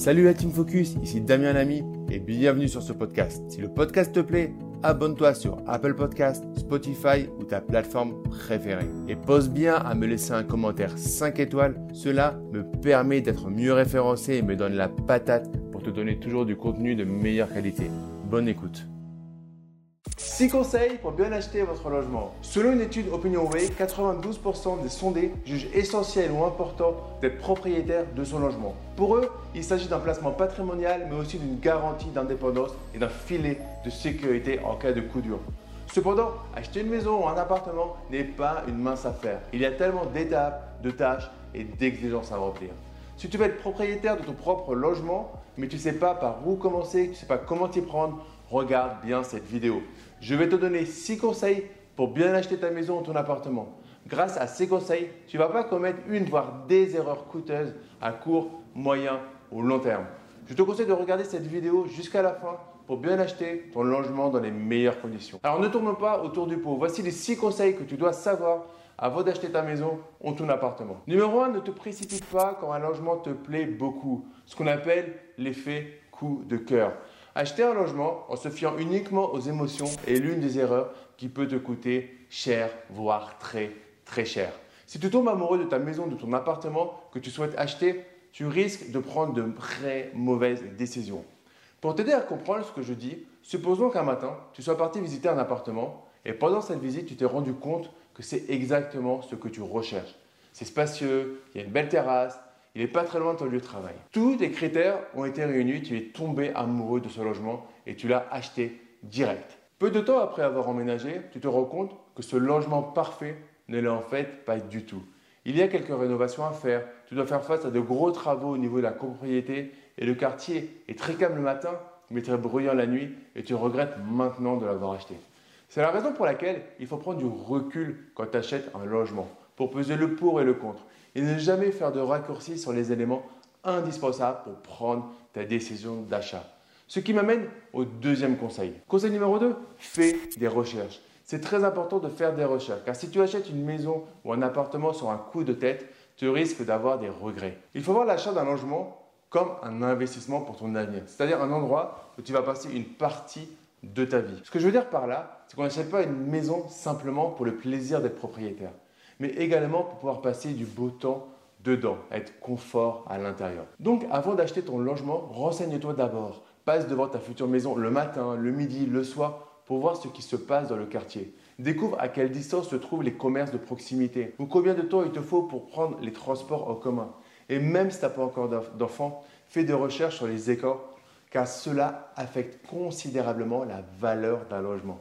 Salut la Team Focus, ici Damien Lamy et bienvenue sur ce podcast. Si le podcast te plaît, abonne-toi sur Apple Podcast, Spotify ou ta plateforme préférée. Et pose bien à me laisser un commentaire 5 étoiles, cela me permet d'être mieux référencé et me donne la patate pour te donner toujours du contenu de meilleure qualité. Bonne écoute. 6 conseils pour bien acheter votre logement. Selon une étude OpinionWay, 92% des sondés jugent essentiel ou important d'être propriétaire de son logement. Pour eux, il s'agit d'un placement patrimonial, mais aussi d'une garantie d'indépendance et d'un filet de sécurité en cas de coup dur. Cependant, acheter une maison ou un appartement n'est pas une mince affaire. Il y a tellement d'étapes, de tâches et d'exigences à remplir. Si tu veux être propriétaire de ton propre logement, mais tu ne sais pas par où commencer, tu ne sais pas comment t'y prendre, regarde bien cette vidéo. Je vais te donner 6 conseils pour bien acheter ta maison ou ton appartement. Grâce à ces conseils, tu ne vas pas commettre une voire des erreurs coûteuses à court, moyen ou long terme. Je te conseille de regarder cette vidéo jusqu'à la fin pour bien acheter ton logement dans les meilleures conditions. Alors ne tourne pas autour du pot. Voici les 6 conseils que tu dois savoir avant d'acheter ta maison ou ton appartement. Numéro 1, ne te précipite pas quand un logement te plaît beaucoup. Ce qu'on appelle l'effet coup de cœur. Acheter un logement en se fiant uniquement aux émotions est l'une des erreurs qui peut te coûter cher, voire très très cher. Si tu tombes amoureux de ta maison, de ton appartement que tu souhaites acheter, tu risques de prendre de très mauvaises décisions. Pour t'aider à comprendre ce que je dis, supposons qu'un matin, tu sois parti visiter un appartement et pendant cette visite, tu t'es rendu compte que c'est exactement ce que tu recherches. C'est spacieux, il y a une belle terrasse, il n'est pas très loin de ton lieu de travail. Tous tes critères ont été réunis, tu es tombé amoureux de ce logement et tu l'as acheté direct. Peu de temps après avoir emménagé, tu te rends compte que ce logement parfait ne l'est en fait pas du tout. Il y a quelques rénovations à faire, tu dois faire face à de gros travaux au niveau de la copropriété et le quartier est très calme le matin mais très bruyant la nuit et tu regrettes maintenant de l'avoir acheté. C'est la raison pour laquelle il faut prendre du recul quand tu achètes un logement pour peser le pour et le contre et ne jamais faire de raccourcis sur les éléments indispensables pour prendre ta décision d'achat. Ce qui m'amène au deuxième conseil. Conseil numéro 2, fais des recherches. C'est très important de faire des recherches, car si tu achètes une maison ou un appartement sur un coup de tête, tu risques d'avoir des regrets. Il faut voir l'achat d'un logement comme un investissement pour ton avenir, c'est-à-dire un endroit où tu vas passer une partie de ta vie. Ce que je veux dire par là, c'est qu'on n'achète pas une maison simplement pour le plaisir d'être propriétaire mais également pour pouvoir passer du beau temps dedans, être confort à l'intérieur. Donc avant d'acheter ton logement, renseigne-toi d'abord. Passe devant ta future maison le matin, le midi, le soir pour voir ce qui se passe dans le quartier. Découvre à quelle distance se trouvent les commerces de proximité ou combien de temps il te faut pour prendre les transports en commun. Et même si tu n'as pas encore d'enfants, fais des recherches sur les écoles car cela affecte considérablement la valeur d'un logement.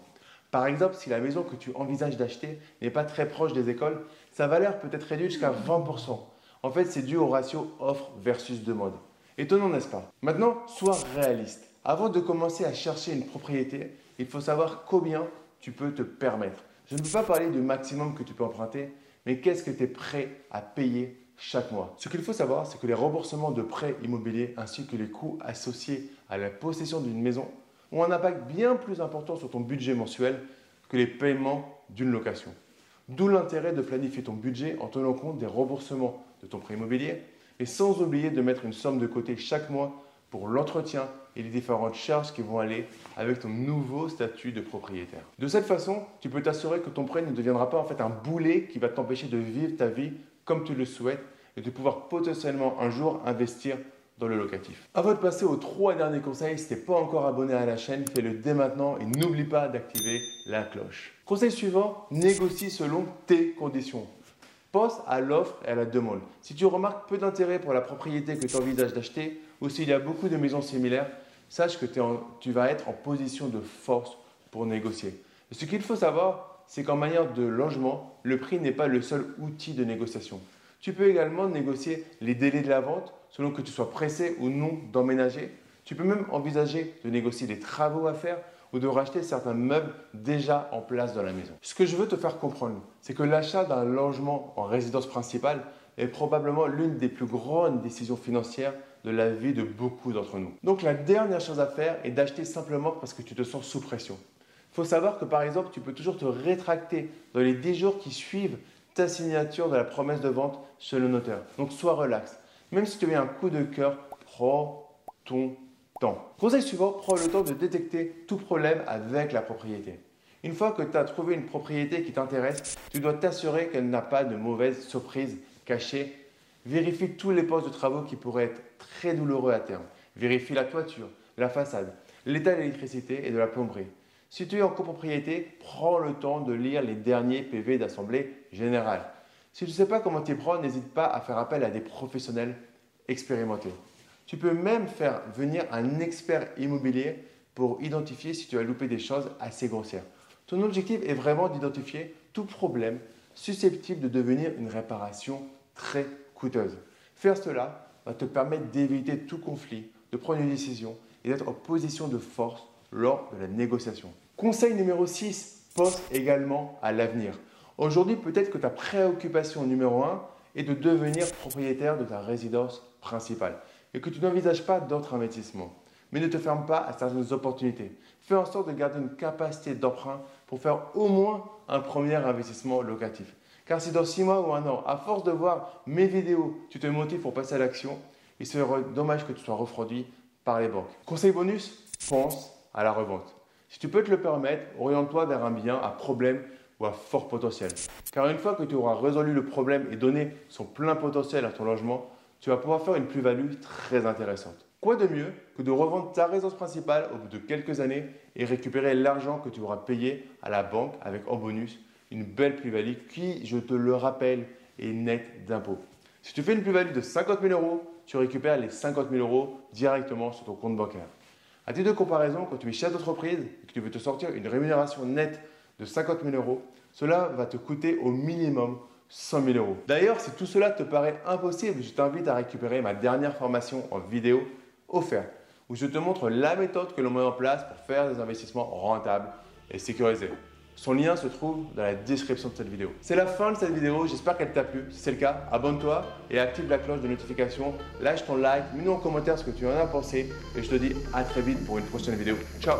Par exemple, si la maison que tu envisages d'acheter n'est pas très proche des écoles, sa valeur peut être réduite jusqu'à 20%. En fait, c'est dû au ratio offre versus demande. Étonnant, n'est-ce pas? Maintenant, sois réaliste. Avant de commencer à chercher une propriété, il faut savoir combien tu peux te permettre. Je ne peux pas parler du maximum que tu peux emprunter, mais qu'est-ce que tu es prêt à payer chaque mois? Ce qu'il faut savoir, c'est que les remboursements de prêts immobiliers ainsi que les coûts associés à la possession d'une maison ont un impact bien plus important sur ton budget mensuel que les paiements d'une location. D'où l'intérêt de planifier ton budget en tenant compte des remboursements de ton prêt immobilier et sans oublier de mettre une somme de côté chaque mois pour l'entretien et les différentes charges qui vont aller avec ton nouveau statut de propriétaire. De cette façon, tu peux t'assurer que ton prêt ne deviendra pas en un boulet qui va t'empêcher de vivre ta vie comme tu le souhaites et de pouvoir potentiellement un jour investir le locatif. Avant de passer aux trois derniers conseils, si tu n'es pas encore abonné à la chaîne, fais-le dès maintenant et n'oublie pas d'activer la cloche. Conseil suivant, négocie selon tes conditions. Pense à l'offre et à la demande. Si tu remarques peu d'intérêt pour la propriété que tu envisages d'acheter ou s'il y a beaucoup de maisons similaires, sache que tu vas être en position de force pour négocier. Ce qu'il faut savoir, c'est qu'en manière de logement, le prix n'est pas le seul outil de négociation. Tu peux également négocier les délais de la vente selon que tu sois pressé ou non d'emménager. Tu peux même envisager de négocier des travaux à faire ou de racheter certains meubles déjà en place dans la maison. Ce que je veux te faire comprendre, c'est que l'achat d'un logement en résidence principale est probablement l'une des plus grandes décisions financières de la vie de beaucoup d'entre nous. Donc la dernière chose à faire est d'acheter simplement parce que tu te sens sous pression. Il faut savoir que par exemple, tu peux toujours te rétracter dans les 10 jours qui suivent ta signature de la promesse de vente chez le notaire. Donc sois relax. Même si tu as un coup de cœur, prends ton temps. Conseil suivant, prends le temps de détecter tout problème avec la propriété. Une fois que tu as trouvé une propriété qui t'intéresse, tu dois t'assurer qu'elle n'a pas de mauvaises surprises cachées. Vérifie tous les postes de travaux qui pourraient être très douloureux à terme. Vérifie la toiture, la façade, l'état de l'électricité et de la plomberie. Si tu es en copropriété, prends le temps de lire les derniers PV d'assemblée générale. Si tu ne sais pas comment t'y prendre, n'hésite pas à faire appel à des professionnels expérimentés. Tu peux même faire venir un expert immobilier pour identifier si tu as loupé des choses assez grossières. Ton objectif est vraiment d'identifier tout problème susceptible de devenir une réparation très coûteuse. Faire cela va te permettre d'éviter tout conflit, de prendre une décision et d'être en position de force lors de la négociation. Conseil numéro 6, pense également à l'avenir. Aujourd'hui, peut-être que ta préoccupation numéro 1 est de devenir propriétaire de ta résidence principale et que tu n'envisages pas d'autres investissements. Mais ne te ferme pas à certaines opportunités. Fais en sorte de garder une capacité d'emprunt pour faire au moins un premier investissement locatif. Car si dans 6 mois ou un an, à force de voir mes vidéos, tu te motives pour passer à l'action, il serait dommage que tu sois refroidi par les banques. Conseil bonus, pense à la revente. Si tu peux te le permettre, oriente-toi vers un bien à problème ou à fort potentiel. Car une fois que tu auras résolu le problème et donné son plein potentiel à ton logement, tu vas pouvoir faire une plus-value très intéressante. Quoi de mieux que de revendre ta résidence principale au bout de quelques années et récupérer l'argent que tu auras payé à la banque avec en bonus une belle plus-value qui, je te le rappelle, est nette d'impôts. Si tu fais une plus-value de 50 000 euros, tu récupères les 50 000 euros directement sur ton compte bancaire. À titre de comparaison, quand tu es chef d'entreprise et que tu veux te sortir une rémunération nette de 50 000 euros, cela va te coûter au minimum 100 000 euros. D'ailleurs, si tout cela te paraît impossible, je t'invite à récupérer ma dernière formation en vidéo offert où je te montre la méthode que l'on met en place pour faire des investissements rentables et sécurisés. Son lien se trouve dans la description de cette vidéo. C'est la fin de cette vidéo, j'espère qu'elle t'a plu. Si c'est le cas, abonne-toi et active la cloche de notification. Lâche ton like, mets-nous en commentaire ce que tu en as pensé et je te dis à très vite pour une prochaine vidéo. Ciao